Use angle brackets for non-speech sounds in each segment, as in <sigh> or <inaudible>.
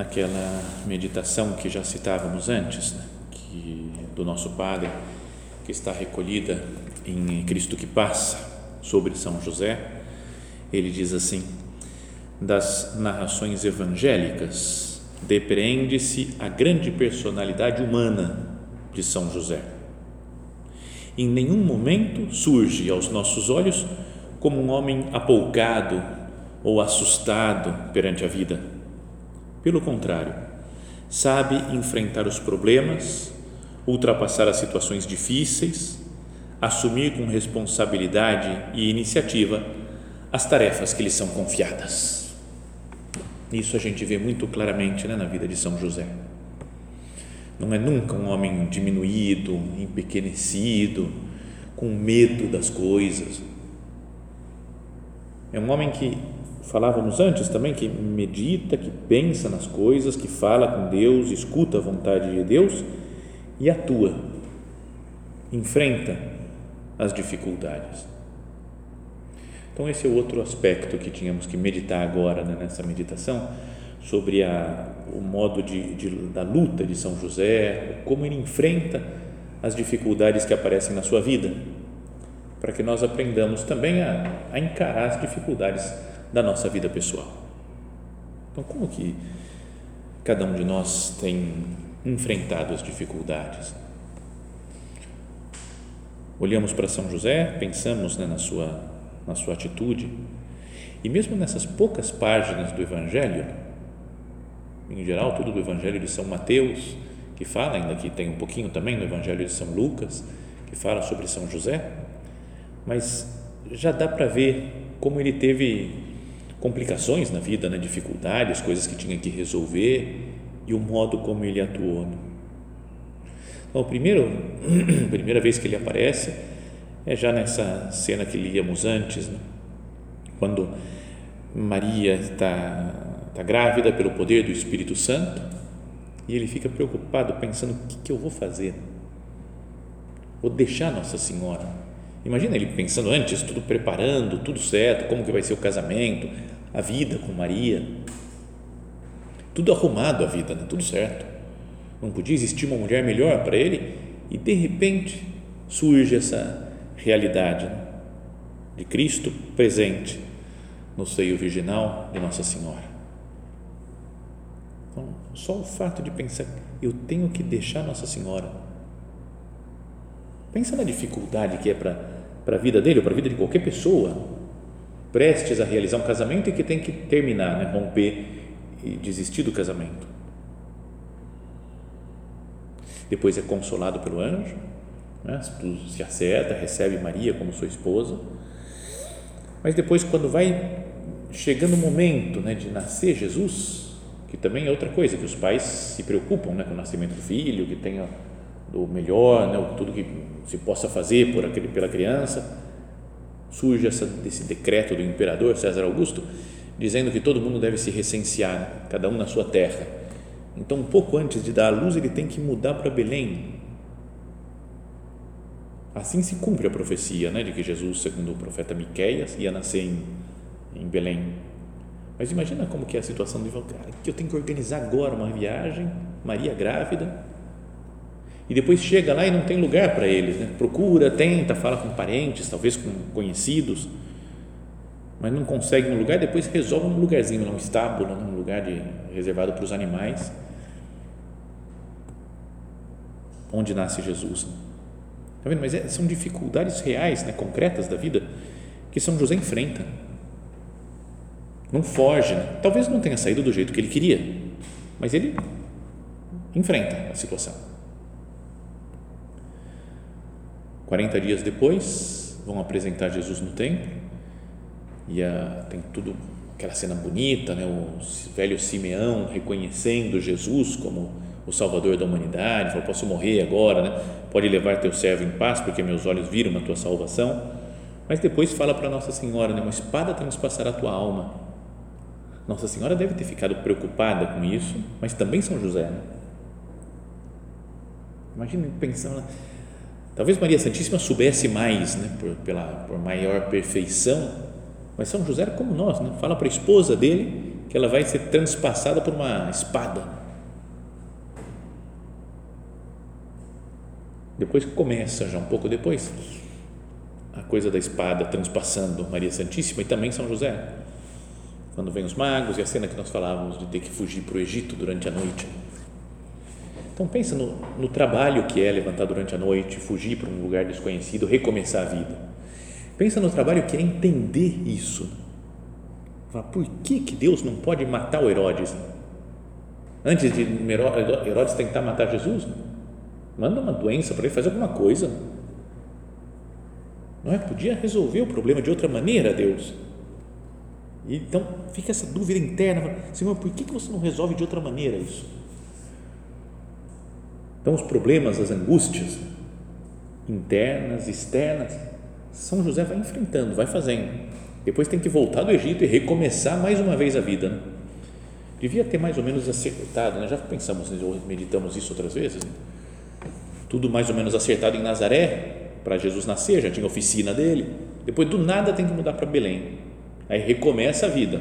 Naquela meditação que já citávamos antes, né? que do nosso Padre, que está recolhida em Cristo que passa sobre São José, ele diz assim: das narrações evangélicas depreende-se a grande personalidade humana de São José. Em nenhum momento surge aos nossos olhos como um homem apoucado ou assustado perante a vida pelo contrário, sabe enfrentar os problemas, ultrapassar as situações difíceis, assumir com responsabilidade e iniciativa as tarefas que lhe são confiadas. Isso a gente vê muito claramente né, na vida de São José. Não é nunca um homem diminuído, empequenecido, com medo das coisas. É um homem que falávamos antes também que medita, que pensa nas coisas, que fala com Deus, escuta a vontade de Deus e atua, enfrenta as dificuldades. Então esse é o outro aspecto que tínhamos que meditar agora né, nessa meditação sobre a, o modo de, de, da luta de São José, como ele enfrenta as dificuldades que aparecem na sua vida, para que nós aprendamos também a, a encarar as dificuldades da nossa vida pessoal. Então, como que cada um de nós tem enfrentado as dificuldades? Olhamos para São José, pensamos né, na, sua, na sua atitude, e mesmo nessas poucas páginas do Evangelho, em geral, tudo do Evangelho de São Mateus, que fala, ainda que tem um pouquinho também no Evangelho de São Lucas, que fala sobre São José, mas já dá para ver como ele teve complicações na vida, né, dificuldades, coisas que tinha que resolver e o modo como ele atuou. Né? Então, a primeiro, <clears throat> primeira vez que ele aparece é já nessa cena que líamos antes, né? quando Maria está, está grávida pelo poder do Espírito Santo e ele fica preocupado pensando o que, que eu vou fazer vou deixar Nossa Senhora imagina ele pensando antes tudo preparando tudo certo como que vai ser o casamento a vida com Maria, tudo arrumado a vida, né? tudo certo. Não podia existir uma mulher melhor para ele e de repente surge essa realidade né? de Cristo presente no seio virginal de Nossa Senhora. Então, só o fato de pensar, eu tenho que deixar Nossa Senhora. Pensa na dificuldade que é para a vida dele ou para a vida de qualquer pessoa prestes a realizar um casamento e que tem que terminar, né? romper e desistir do casamento. Depois é consolado pelo anjo, né? se acerta, recebe Maria como sua esposa. Mas depois, quando vai chegando o momento né, de nascer Jesus, que também é outra coisa, que os pais se preocupam né, com o nascimento do filho, que tenha o melhor, né, tudo que se possa fazer por aquele, pela criança surge essa, esse decreto do imperador César Augusto dizendo que todo mundo deve se recensear, cada um na sua terra. Então, um pouco antes de dar a luz, ele tem que mudar para Belém. Assim se cumpre a profecia né, de que Jesus, segundo o profeta Miqueias, ia nascer em, em Belém. Mas imagina como que é a situação de cara, que eu tenho que organizar agora uma viagem, Maria grávida, e depois chega lá e não tem lugar para eles, né? procura, tenta, fala com parentes, talvez com conhecidos, mas não consegue um lugar, depois resolve um lugarzinho, num estábulo, num lugar de, reservado para os animais. onde nasce Jesus. Está vendo? Mas é, são dificuldades reais, né, concretas da vida que São José enfrenta. Não foge, né? talvez não tenha saído do jeito que ele queria, mas ele enfrenta a situação. 40 dias depois, vão apresentar Jesus no templo e a, tem tudo aquela cena bonita, né? o velho Simeão reconhecendo Jesus como o Salvador da humanidade, falou, posso morrer agora, né? pode levar teu servo em paz, porque meus olhos viram a tua salvação, mas depois fala para Nossa Senhora, né? uma espada transpassará a tua alma, Nossa Senhora deve ter ficado preocupada com isso, mas também São José, né? imagina pensando, talvez Maria Santíssima soubesse mais, né? por, pela, por maior perfeição, mas São José era como nós, né? fala para a esposa dele que ela vai ser transpassada por uma espada. Depois começa, já um pouco depois, a coisa da espada transpassando Maria Santíssima e também São José. Quando vem os magos e a cena que nós falávamos de ter que fugir para o Egito durante a noite. Então pensa no, no trabalho que é levantar durante a noite, fugir para um lugar desconhecido, recomeçar a vida Pensa no trabalho que é entender isso. Fala, por que, que Deus não pode matar o Herodes? Antes de Herodes tentar matar Jesus, manda uma doença para ele, faz alguma coisa. Não é? Podia resolver o problema de outra maneira, Deus. Então fica essa dúvida interna: Senhor, por que, que você não resolve de outra maneira isso? Então, os problemas, as angústias internas, externas, são José vai enfrentando, vai fazendo. Depois tem que voltar do Egito e recomeçar mais uma vez a vida. Né? Devia ter mais ou menos acertado, né? já pensamos, meditamos isso outras vezes. Né? Tudo mais ou menos acertado em Nazaré, para Jesus nascer, já tinha oficina dele. Depois do nada tem que mudar para Belém. Aí recomeça a vida.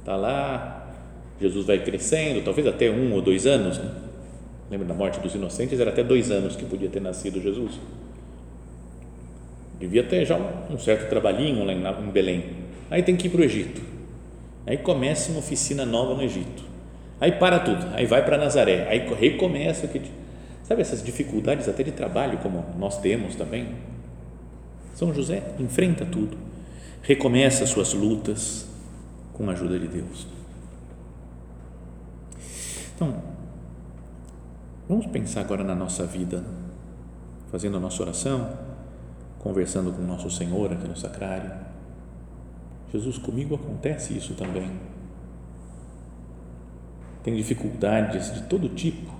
Está lá, Jesus vai crescendo, talvez até um ou dois anos. Né? Lembra da morte dos inocentes? Era até dois anos que podia ter nascido Jesus devia ter já um, certo trabalhinho lá em, Belém. Aí tem que ir para o Egito. Aí começa uma oficina nova no Egito. Aí para tudo. Aí vai para Nazaré. Aí recomeça. Sabe essas dificuldades até de trabalho, como nós temos também? São José enfrenta tudo. Recomeça suas lutas com a ajuda de Deus. Então, vamos pensar agora na nossa vida, fazendo a nossa oração conversando com nosso Senhor aqui no sacrário. Jesus, comigo acontece isso também. Tenho dificuldades de todo tipo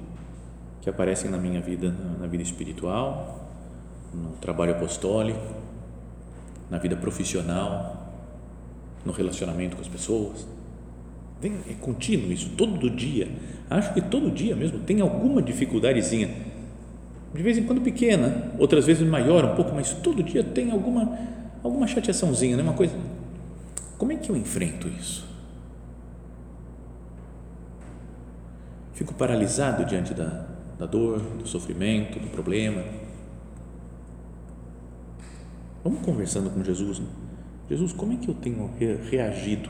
que aparecem na minha vida, na vida espiritual, no trabalho apostólico, na vida profissional, no relacionamento com as pessoas. É contínuo isso, todo dia. Acho que todo dia mesmo tem alguma dificuldadezinha de vez em quando pequena, outras vezes maior um pouco, mas todo dia tem alguma alguma chateaçãozinha, né? uma coisa. Como é que eu enfrento isso? Fico paralisado diante da, da dor, do sofrimento, do problema. Vamos conversando com Jesus. Né? Jesus, como é que eu tenho reagido?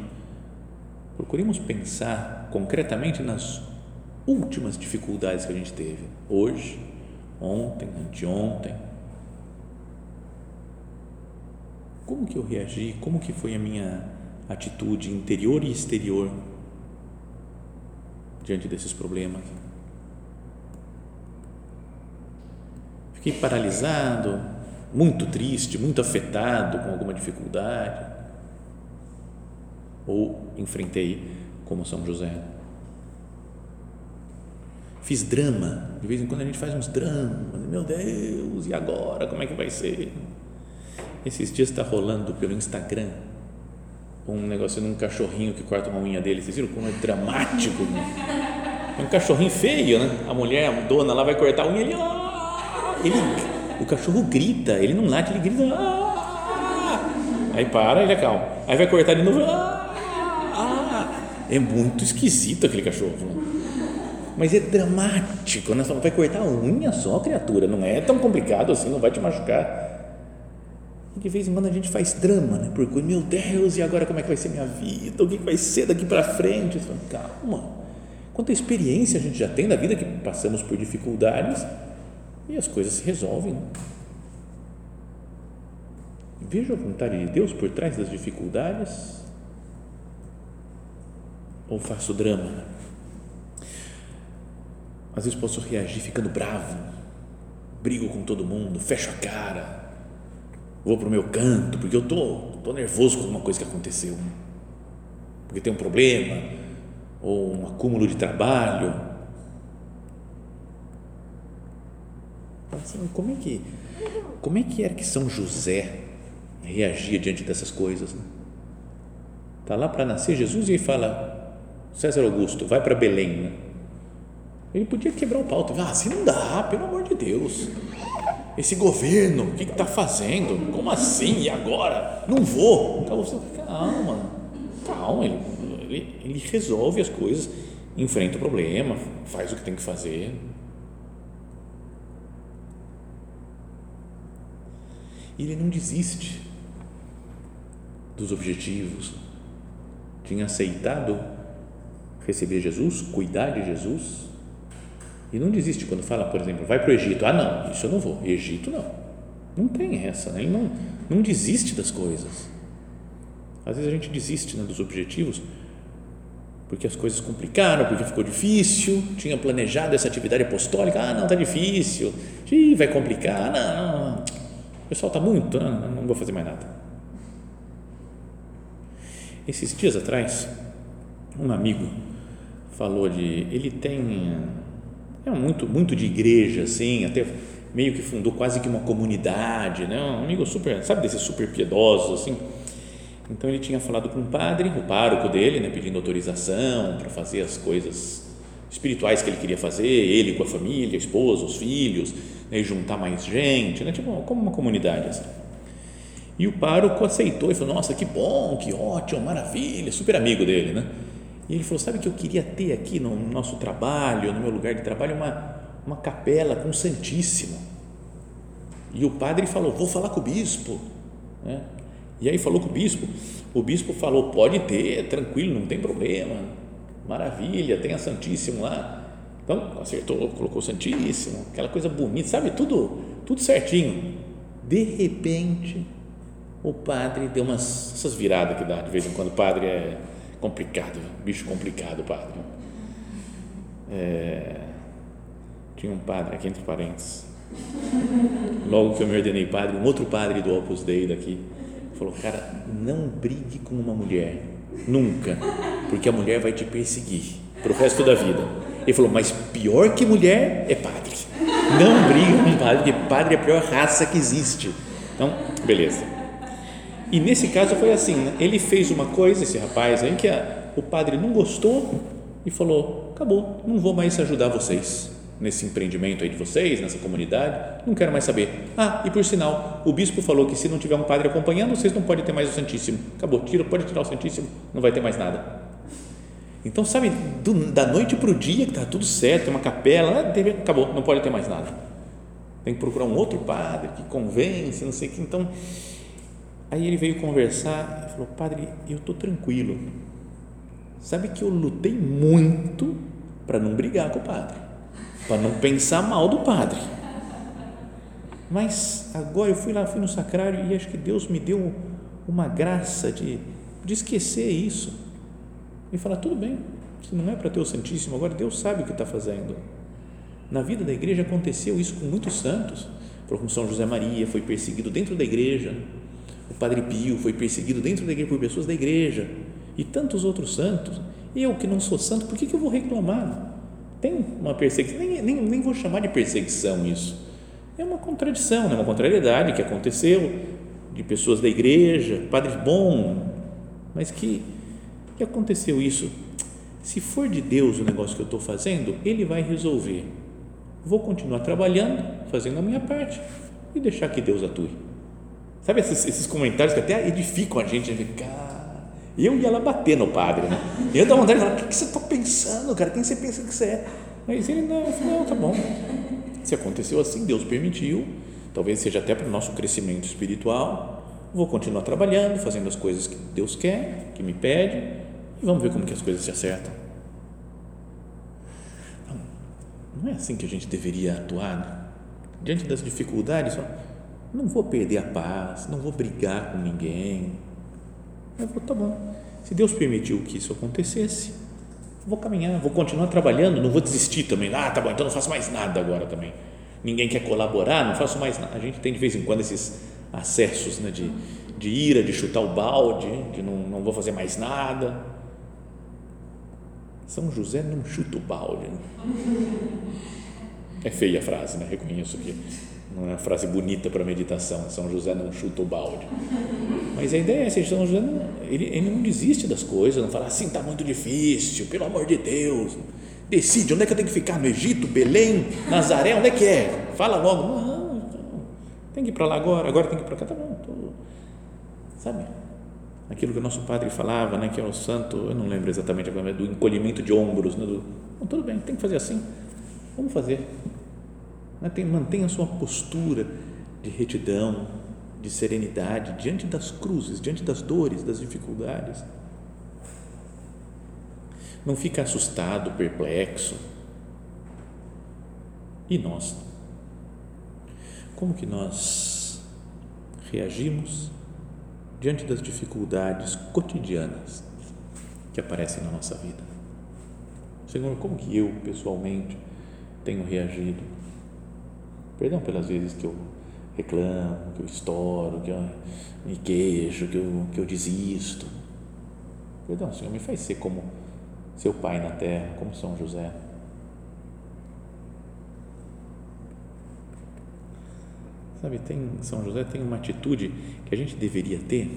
Procuremos pensar concretamente nas últimas dificuldades que a gente teve hoje ontem, anteontem. Como que eu reagi? Como que foi a minha atitude interior e exterior diante desses problemas? Fiquei paralisado, muito triste, muito afetado com alguma dificuldade? Ou enfrentei como São José? Fiz drama, de vez em quando a gente faz uns dramas, meu Deus, e agora? Como é que vai ser? Esses dias está rolando pelo Instagram um negócio de um cachorrinho que corta uma unha dele, vocês viram como é dramático? É um cachorrinho feio, né? A mulher, a dona lá vai cortar a unha, ele, ah! ele o cachorro grita, ele não late, ele grita, ah! aí para, ele acalma, aí vai cortar de novo, ah! É muito esquisito aquele cachorro, né? mas é dramático, né? vai cortar a unha só, criatura, não é tão complicado assim, não vai te machucar. E de vez em quando a gente faz drama, né? Porque, meu Deus, e agora como é que vai ser minha vida? O que vai ser daqui para frente? Falo, Calma. Quanta experiência a gente já tem na vida que passamos por dificuldades e as coisas se resolvem. Né? Vejo a vontade de Deus por trás das dificuldades ou faço drama? Às vezes posso reagir ficando bravo, brigo com todo mundo, fecho a cara, vou para o meu canto, porque eu tô, tô nervoso com alguma coisa que aconteceu, porque tem um problema ou um acúmulo de trabalho. Assim, como é que como é que era que São José reagia diante dessas coisas? Né? Tá lá para nascer Jesus e fala César Augusto, vai para Belém. Né? Ele podia quebrar o pau. Ah, assim não dá, pelo amor de Deus. Esse governo, o que está fazendo? Como assim? E agora? Não vou. Calma, calma. Ele, ele, ele resolve as coisas, enfrenta o problema, faz o que tem que fazer. E ele não desiste dos objetivos. Tinha aceitado receber Jesus, cuidar de Jesus, e não desiste quando fala, por exemplo, vai para o Egito. Ah, não, isso eu não vou. Egito não. Não tem essa, né? ele não, não desiste das coisas. Às vezes a gente desiste né, dos objetivos porque as coisas complicaram, porque ficou difícil, tinha planejado essa atividade apostólica, ah, não, está difícil, Ih, vai complicar, não, não, o pessoal está muito, não, não vou fazer mais nada. Esses dias atrás, um amigo falou de. Ele tem. É muito, muito de igreja, assim, até meio que fundou quase que uma comunidade, né? Um amigo super, sabe, desses super piedosos, assim. Então ele tinha falado com o padre, o pároco dele, né, pedindo autorização para fazer as coisas espirituais que ele queria fazer, ele com a família, a esposa, os filhos, né, juntar mais gente, né, tipo como uma comunidade assim. E o pároco aceitou e falou: Nossa, que bom, que ótimo, maravilha, super amigo dele, né? E ele falou: Sabe que eu queria ter aqui no nosso trabalho, no meu lugar de trabalho, uma, uma capela com o Santíssimo. E o padre falou: Vou falar com o bispo. Né? E aí falou com o bispo. O bispo falou: Pode ter, tranquilo, não tem problema. Maravilha, tem a Santíssimo lá. Então, acertou, colocou o Santíssimo, aquela coisa bonita, sabe? Tudo, tudo certinho. De repente, o padre deu umas essas viradas que dá de vez em quando. O padre é complicado, bicho complicado, padre. É, tinha um padre aqui entre parênteses. Logo que eu me ordenei padre, um outro padre do Opus Dei daqui falou: Cara, não brigue com uma mulher, nunca, porque a mulher vai te perseguir para o resto da vida. Ele falou: Mas pior que mulher é padre. Não brigue com padre, porque padre é a pior raça que existe. Então, beleza. E nesse caso foi assim, né? ele fez uma coisa, esse rapaz aí, que a, o padre não gostou e falou: acabou, não vou mais ajudar vocês nesse empreendimento aí de vocês, nessa comunidade, não quero mais saber. Ah, e por sinal, o bispo falou que se não tiver um padre acompanhando, vocês não podem ter mais o Santíssimo. Acabou, tira, pode tirar o Santíssimo, não vai ter mais nada. Então, sabe, do, da noite para o dia, que está tudo certo, tem uma capela, ah, acabou, não pode ter mais nada. Tem que procurar um outro padre que convence, não sei o que. Então, Aí ele veio conversar e falou: Padre, eu estou tranquilo. Sabe que eu lutei muito para não brigar com o padre, para não pensar mal do padre. Mas agora eu fui lá, fui no sacrário e acho que Deus me deu uma graça de, de esquecer isso e falar: tudo bem, se não é para ter o Santíssimo, agora Deus sabe o que está fazendo. Na vida da igreja aconteceu isso com muitos santos. Com São José Maria foi perseguido dentro da igreja o Padre Pio foi perseguido dentro da igreja por pessoas da igreja e tantos outros santos. Eu que não sou santo, por que, que eu vou reclamar? Tem uma perseguição, nem, nem, nem vou chamar de perseguição isso. É uma contradição, né? uma contrariedade que aconteceu de pessoas da igreja, padres bons, mas que, que aconteceu isso. Se for de Deus o negócio que eu estou fazendo, Ele vai resolver. Vou continuar trabalhando, fazendo a minha parte e deixar que Deus atue. Sabe esses, esses comentários que até edificam a gente, a gente cara, eu ia lá bater no padre, né? Eu dava vontade de falar, o que, você está pensando, cara? Quem você pensa que você é? Mas ele não, não, tá bom. Se aconteceu assim, Deus permitiu, talvez seja até para o nosso crescimento espiritual. Vou continuar trabalhando, fazendo as coisas que Deus quer, que me pede, e vamos ver como que as coisas se acertam. Não, não é assim que a gente deveria atuar. Né? diante das dificuldades, não vou perder a paz, não vou brigar com ninguém. Eu vou, tá bom. Se Deus permitiu que isso acontecesse, vou caminhar, vou continuar trabalhando, não vou desistir também. Ah, tá bom, então não faço mais nada agora também. Ninguém quer colaborar, não faço mais nada. A gente tem de vez em quando esses acessos né, de, de ira, de chutar o balde, de não, não vou fazer mais nada. São José não chuta o balde. Né? <laughs> É feia a frase, né? reconheço que não é uma frase bonita para meditação. São José não chuta o balde. Mas a ideia é essa: São José não, ele, ele não desiste das coisas, não fala assim, está muito difícil, pelo amor de Deus. Decide onde é que eu tenho que ficar? No Egito, Belém, Nazaré, onde é que é? Fala logo. Não, não tem que ir para lá agora, agora tem que ir para cá. Tá bom, tô, sabe? Aquilo que o nosso padre falava, né, que é o santo, eu não lembro exatamente agora, do encolhimento de ombros. Né, do, não, tudo bem, tem que fazer assim. Vamos fazer? Mantenha a sua postura de retidão, de serenidade diante das cruzes, diante das dores, das dificuldades. Não fica assustado, perplexo. E nós? Como que nós reagimos diante das dificuldades cotidianas que aparecem na nossa vida? Senhor, como que eu pessoalmente tenho reagido Perdão pelas vezes que eu reclamo, que eu estouro, que eu me queixo, que eu, que eu desisto. Perdão, Senhor, me faz ser como seu pai na terra, como São José. Sabe, tem, São José tem uma atitude que a gente deveria ter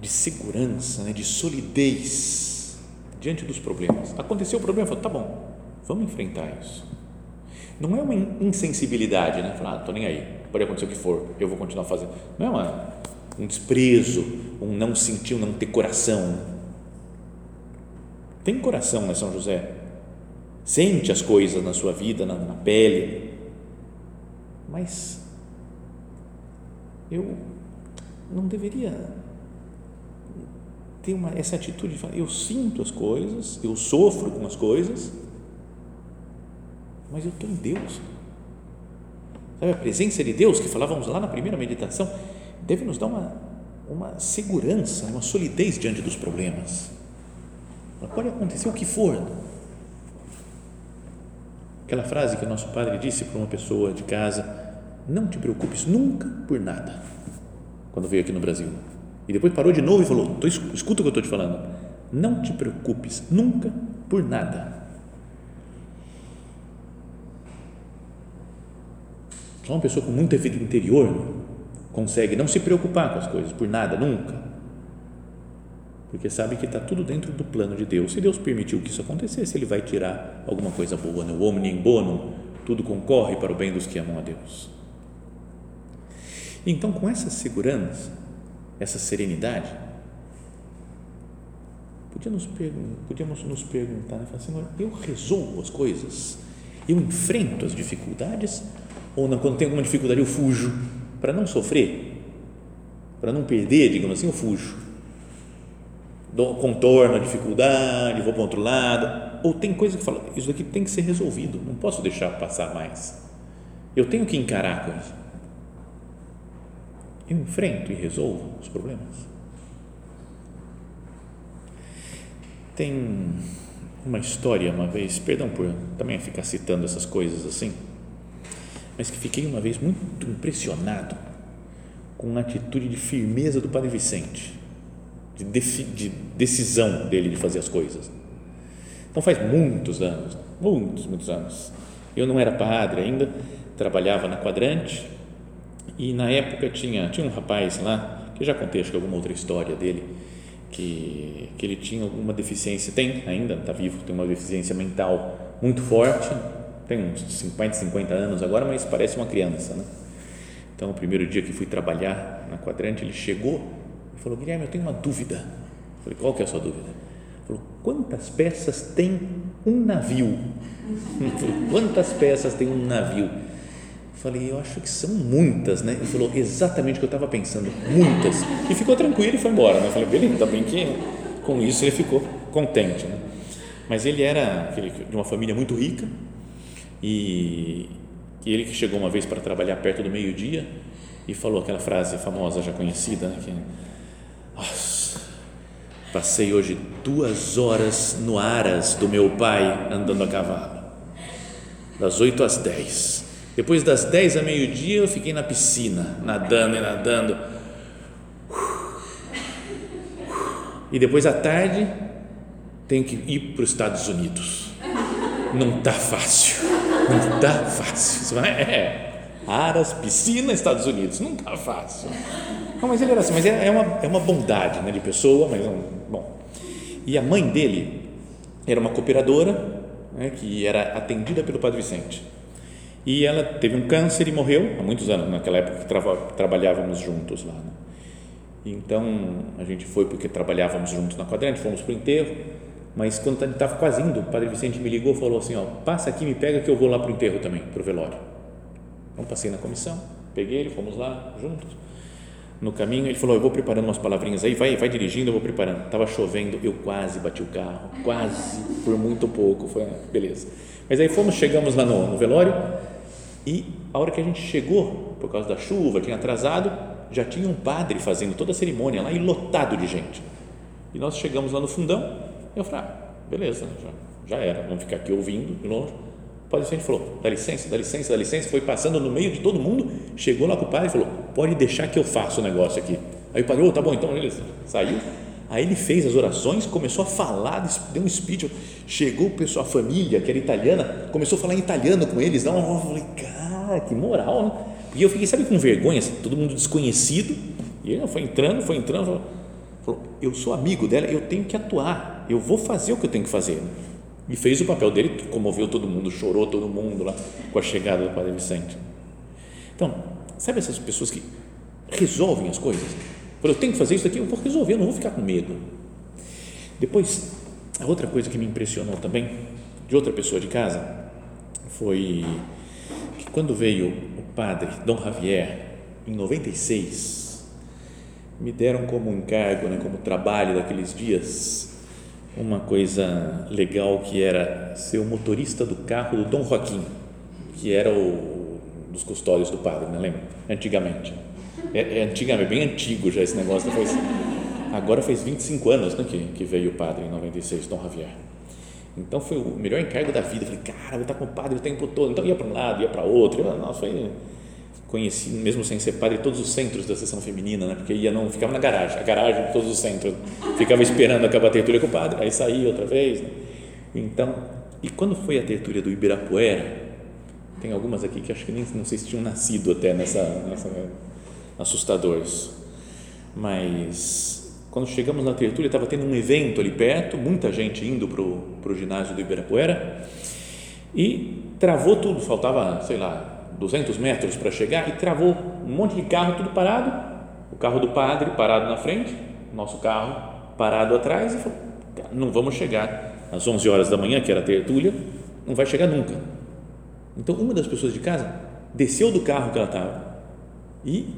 de segurança, né, de solidez diante dos problemas. Aconteceu o problema, falou, tá bom, vamos enfrentar isso não é uma insensibilidade, né? Falar, ah, tô nem aí, pode acontecer o que for, eu vou continuar fazendo. Não é uma, um desprezo, um não sentir, um não ter coração. Tem coração, né, São José? Sente as coisas na sua vida, na, na pele, mas eu não deveria ter uma, essa atitude de falar, eu sinto as coisas, eu sofro com as coisas, mas eu estou em Deus. Sabe, a presença de Deus, que falávamos lá na primeira meditação, deve nos dar uma, uma segurança, uma solidez diante dos problemas. Pode acontecer o que for. Aquela frase que o nosso padre disse para uma pessoa de casa: Não te preocupes nunca por nada, quando veio aqui no Brasil. E depois parou de novo e falou: Escuta o que eu estou te falando. Não te preocupes nunca por nada Só uma pessoa com muita vida interior consegue não se preocupar com as coisas por nada, nunca. Porque sabe que está tudo dentro do plano de Deus. Se Deus permitiu que isso acontecesse, Ele vai tirar alguma coisa boa. Né? O homem em bono, tudo concorre para o bem dos que amam a Deus. Então, com essa segurança, essa serenidade, podíamos, podíamos nos perguntar, né? Senhor, eu resolvo as coisas, eu enfrento as dificuldades ou quando tem alguma dificuldade eu fujo para não sofrer, para não perder, digamos assim, eu fujo. Dou, contorno a dificuldade, vou para outro lado. Ou tem coisa que fala, isso aqui tem que ser resolvido, não posso deixar passar mais. Eu tenho que encarar a coisa. Eu enfrento e resolvo os problemas. Tem uma história uma vez, perdão por também ficar citando essas coisas assim, mas que fiquei uma vez muito impressionado com a atitude de firmeza do Padre Vicente, de, de decisão dele de fazer as coisas. Então faz muitos anos, muitos, muitos anos. Eu não era padre ainda, trabalhava na Quadrante e na época tinha, tinha um rapaz lá, que já contei acho que alguma outra história dele, que, que ele tinha alguma deficiência, tem ainda, está vivo, tem uma deficiência mental muito forte, tem uns 50, 50 anos agora, mas parece uma criança, né? Então, o primeiro dia que fui trabalhar na quadrante, ele chegou e falou: Guilherme, eu tenho uma dúvida. Eu falei: Qual que é a sua dúvida? Ele falou: Quantas peças tem um navio? Falei, <laughs> Quantas peças tem um navio? Eu falei: Eu acho que são muitas, né? Ele falou: Exatamente o que eu estava pensando, muitas. E ficou tranquilo e foi embora. Né? Eu falei: Beleza, ainda bem que com isso ele ficou contente, né? Mas ele era de uma família muito rica e, ele que chegou uma vez para trabalhar perto do meio-dia e falou aquela frase famosa, já conhecida, né, que Nossa, passei hoje duas horas no aras do meu pai andando a cavalo, das oito às dez. Depois das dez a meio-dia eu fiquei na piscina, nadando e nadando. E depois à tarde tenho que ir para os Estados Unidos. Não tá fácil, não tá fácil. Você vai, é, Aras, piscina, Estados Unidos. Não está fácil. Não, mas ele era assim, mas é, é, uma, é uma bondade né, de pessoa, mas um, bom. E a mãe dele era uma cooperadora né, que era atendida pelo Padre Vicente. E ela teve um câncer e morreu há muitos anos, naquela época que tra trabalhávamos juntos lá. Né? Então a gente foi porque trabalhávamos juntos na quadrante, fomos para o enterro. Mas quando estava quase indo, o Padre Vicente me ligou e falou assim: ó, passa aqui, me pega que eu vou lá para o enterro também, para o velório. Então passei na comissão, peguei ele, fomos lá juntos. No caminho ele falou: Eu vou preparando umas palavrinhas aí, vai, vai dirigindo, eu vou preparando. Estava chovendo, eu quase bati o carro, quase, por muito pouco, foi beleza. Mas aí fomos, chegamos lá no, no velório e a hora que a gente chegou, por causa da chuva, tinha atrasado, já tinha um padre fazendo toda a cerimônia lá e lotado de gente. E nós chegamos lá no fundão, eu falei: ah, beleza, já, já era, vamos ficar aqui ouvindo de longe. O padre Vicente falou: dá licença, dá licença, dá licença. Foi passando no meio de todo mundo, chegou lá com o padre e falou: pode deixar que eu faça o negócio aqui. Aí o padre, oh, tá bom, então ele saiu. Aí ele fez as orações, começou a falar, deu um speech. Chegou o pessoal, a família, que era italiana, começou a falar em italiano com eles. Não, eu falei, cara, que moral, né? E eu fiquei, sabe, com vergonha, assim, todo mundo desconhecido. E ele foi entrando, foi entrando, falou, eu sou amigo dela, eu tenho que atuar, eu vou fazer o que eu tenho que fazer. E fez o papel dele, comoveu todo mundo, chorou todo mundo lá com a chegada do Padre Vicente. Então, sabe essas pessoas que resolvem as coisas? Eu tenho que fazer isso aqui, eu vou resolver, eu não vou ficar com medo. Depois, a outra coisa que me impressionou também, de outra pessoa de casa, foi que quando veio o padre Dom Javier, em 96, me deram como encargo, né, como trabalho daqueles dias, uma coisa legal que era ser o motorista do carro do Dom Joaquim, que era o dos custódios do padre, né? lembra? Antigamente. É, é antigamente, bem antigo já esse negócio. Depois, agora faz 25 anos né, que, que veio o padre, em 96, Dom Javier. Então foi o melhor encargo da vida. falei, cara, vou estar com o padre o tempo todo. Então ia para um lado, ia para outro. Nossa, foi conheci, mesmo sem ser padre, todos os centros da sessão feminina, né? porque ia não ficava na garagem, a garagem de todos os centros, ficava esperando acabar a tertúlia com o padre, aí saía outra vez. Né? Então, e quando foi a tertúlia do Ibirapuera, tem algumas aqui que acho que nem não sei se tinham nascido até nessa, nessa assustadores, mas quando chegamos na tertúlia estava tendo um evento ali perto, muita gente indo para o ginásio do Ibirapuera e travou tudo, faltava, sei lá, 200 metros para chegar e travou um monte de carro tudo parado, o carro do padre parado na frente, nosso carro parado atrás e falou, não vamos chegar às 11 horas da manhã, que era a tertúlia, não vai chegar nunca. Então, uma das pessoas de casa desceu do carro que ela estava e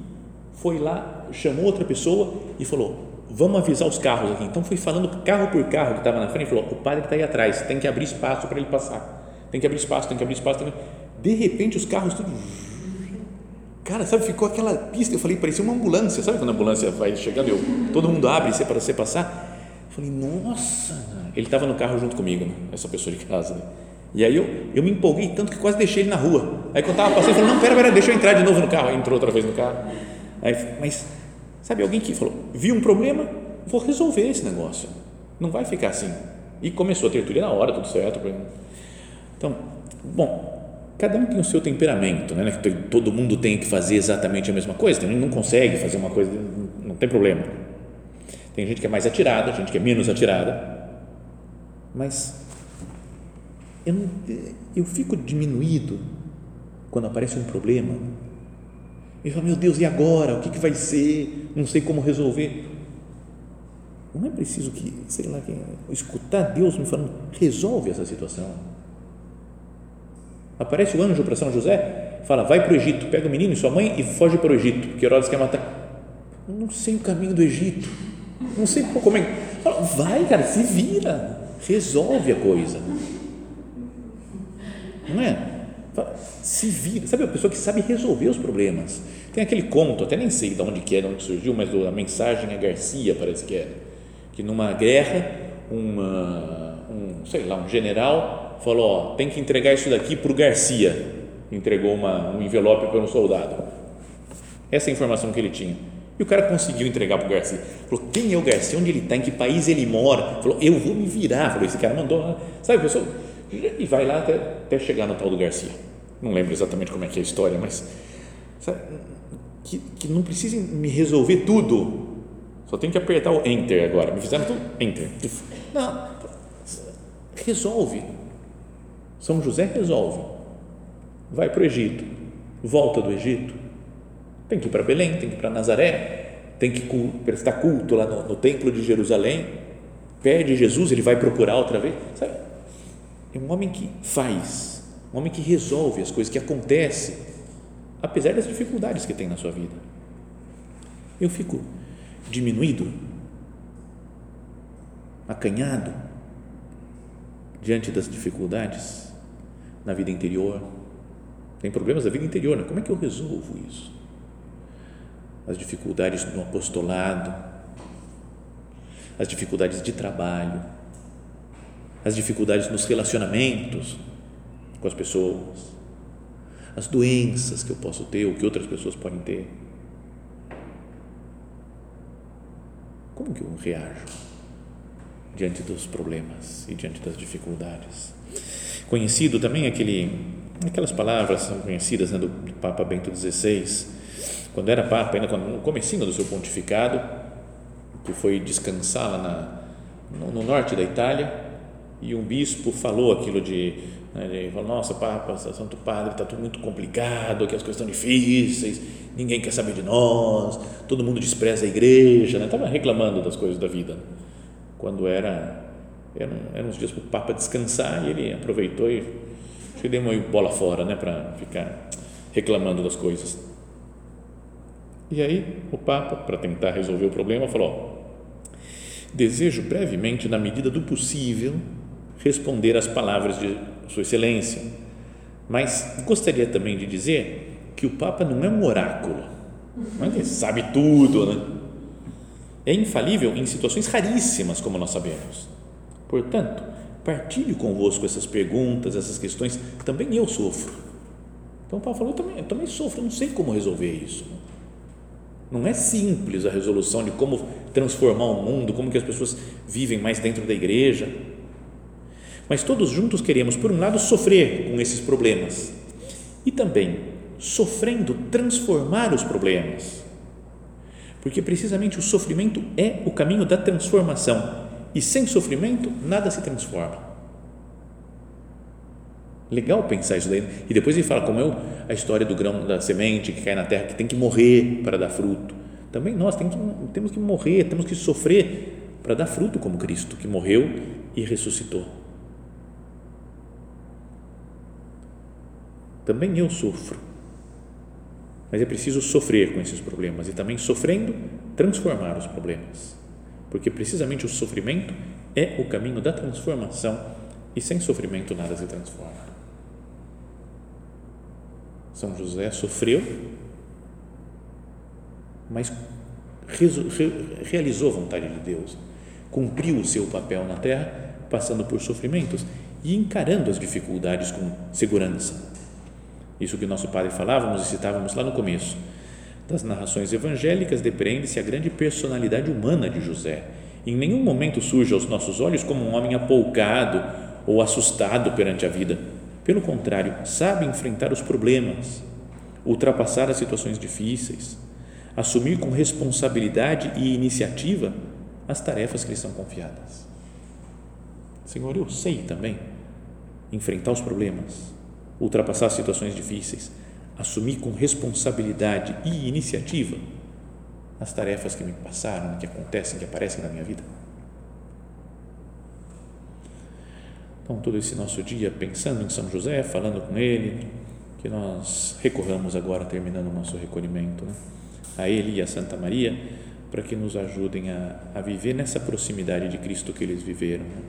foi lá, chamou outra pessoa e falou, vamos avisar os carros aqui. Então, foi falando carro por carro que estava na frente, falou, o padre está aí atrás, tem que abrir espaço para ele passar. Tem que abrir espaço, tem que abrir espaço. Tem que... De repente, os carros tudo. Cara, sabe, ficou aquela pista. Eu falei, parecia uma ambulância. Sabe quando a ambulância vai chegando? Eu, todo mundo abre para você passar. Eu falei, nossa. Ele estava no carro junto comigo, né? essa pessoa de casa. Né? E aí eu, eu me empolguei tanto que quase deixei ele na rua. Aí quando estava passando, eu falei, não, pera, pera, deixa eu entrar de novo no carro. Aí entrou outra vez no carro. Aí, mas, sabe, alguém que falou, viu um problema, vou resolver esse negócio. Não vai ficar assim. E começou a tertúlia na hora, tudo certo. Então, bom, cada um tem o seu temperamento, né? Todo mundo tem que fazer exatamente a mesma coisa, tem gente não consegue fazer uma coisa, não tem problema. Tem gente que é mais atirada, gente que é menos atirada, mas eu, não, eu fico diminuído quando aparece um problema. Eu falo, meu Deus, e agora? O que, que vai ser? Não sei como resolver. Não é preciso que, sei lá, que, escutar Deus me falando, resolve essa situação Aparece o anjo para São José, fala: vai para o Egito, pega o menino e sua mãe e foge para o Egito, porque Herodes quer matar. Eu não sei o caminho do Egito, não sei como é. Fala, vai, cara, se vira, resolve a coisa. Não é? se vira, sabe a pessoa que sabe resolver os problemas. Tem aquele conto, até nem sei de onde que é, de onde surgiu, mas a mensagem a Garcia parece que é, que numa guerra, uma, um, sei lá, um general falou, ó, tem que entregar isso daqui para o Garcia, entregou uma, um envelope para um soldado. Essa é a informação que ele tinha. E o cara conseguiu entregar para o Garcia. Falou, quem é o Garcia? Onde ele está? Em que país ele mora? Falou, eu vou me virar. Falou, esse cara mandou. Sabe, pessoal? E vai lá até, até chegar no tal do Garcia. Não lembro exatamente como é que é a história, mas sabe, que, que não precisa me resolver tudo. Só tem que apertar o Enter agora. Me fizeram tudo? Enter. Não, resolve. São José resolve. Vai para o Egito. Volta do Egito. Tem que ir para Belém, tem que ir para Nazaré, tem que prestar culto lá no, no templo de Jerusalém. Perde Jesus, ele vai procurar outra vez. Sabe? É um homem que faz, um homem que resolve as coisas, que acontece, apesar das dificuldades que tem na sua vida. Eu fico diminuído, acanhado diante das dificuldades na vida interior. Tem problemas da vida interior, né? como é que eu resolvo isso? As dificuldades no apostolado, as dificuldades de trabalho, as dificuldades nos relacionamentos com as pessoas, as doenças que eu posso ter ou que outras pessoas podem ter. Como que eu reajo diante dos problemas e diante das dificuldades? Conhecido também aquele, aquelas palavras são conhecidas né, do Papa Bento XVI, quando era Papa, ainda no comecinho do seu pontificado, que foi descansar lá na, no, no norte da Itália, e um bispo falou aquilo de, né, de falou, nossa, Papa, Santo Padre, está tudo muito complicado, aqui as coisas estão difíceis, ninguém quer saber de nós, todo mundo despreza a igreja, estava né? reclamando das coisas da vida, quando era, eram, eram uns dias para o Papa descansar e ele aproveitou e acho que deu uma bola fora, né, para ficar reclamando das coisas. E aí o Papa, para tentar resolver o problema, falou, desejo brevemente, na medida do possível, responder às palavras de Sua Excelência. Mas gostaria também de dizer que o Papa não é um oráculo, não é que sabe tudo, né? É infalível em situações raríssimas, como nós sabemos. Portanto, partilho convosco essas perguntas, essas questões, também eu sofro. Então, o Papa falou, eu também, eu também sofro, eu não sei como resolver isso. Não é simples a resolução de como transformar o mundo, como que as pessoas vivem mais dentro da igreja. Mas todos juntos queremos, por um lado, sofrer com esses problemas e também, sofrendo, transformar os problemas. Porque precisamente o sofrimento é o caminho da transformação e sem sofrimento nada se transforma. Legal pensar isso daí. E depois ele fala como é a história do grão da semente que cai na terra, que tem que morrer para dar fruto. Também nós temos que, temos que morrer, temos que sofrer para dar fruto como Cristo, que morreu e ressuscitou. Também eu sofro. Mas é preciso sofrer com esses problemas e também sofrendo transformar os problemas. Porque precisamente o sofrimento é o caminho da transformação e sem sofrimento nada se transforma. São José sofreu, mas realizou a vontade de Deus, cumpriu o seu papel na terra, passando por sofrimentos e encarando as dificuldades com segurança isso que nosso padre falávamos e citávamos lá no começo. Das narrações evangélicas depreende-se a grande personalidade humana de José. Em nenhum momento surge aos nossos olhos como um homem apoucado ou assustado perante a vida. Pelo contrário, sabe enfrentar os problemas, ultrapassar as situações difíceis, assumir com responsabilidade e iniciativa as tarefas que lhe são confiadas. Senhor, eu sei também enfrentar os problemas, ultrapassar situações difíceis, assumir com responsabilidade e iniciativa as tarefas que me passaram, que acontecem, que aparecem na minha vida. Então, todo esse nosso dia pensando em São José, falando com ele, que nós recorramos agora, terminando o nosso recolhimento, né? a ele e a Santa Maria, para que nos ajudem a, a viver nessa proximidade de Cristo que eles viveram né?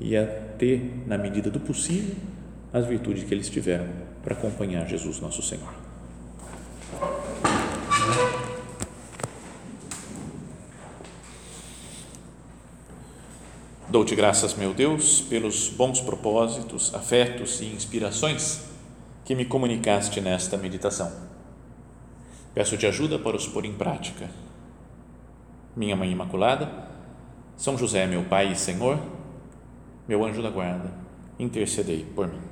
e a ter, na medida do possível, as virtudes que eles tiveram para acompanhar Jesus nosso Senhor. Dou-te graças, meu Deus, pelos bons propósitos, afetos e inspirações que me comunicaste nesta meditação. Peço-te ajuda para os pôr em prática. Minha Mãe Imaculada, São José, meu Pai e Senhor, meu anjo da guarda, intercedei por mim.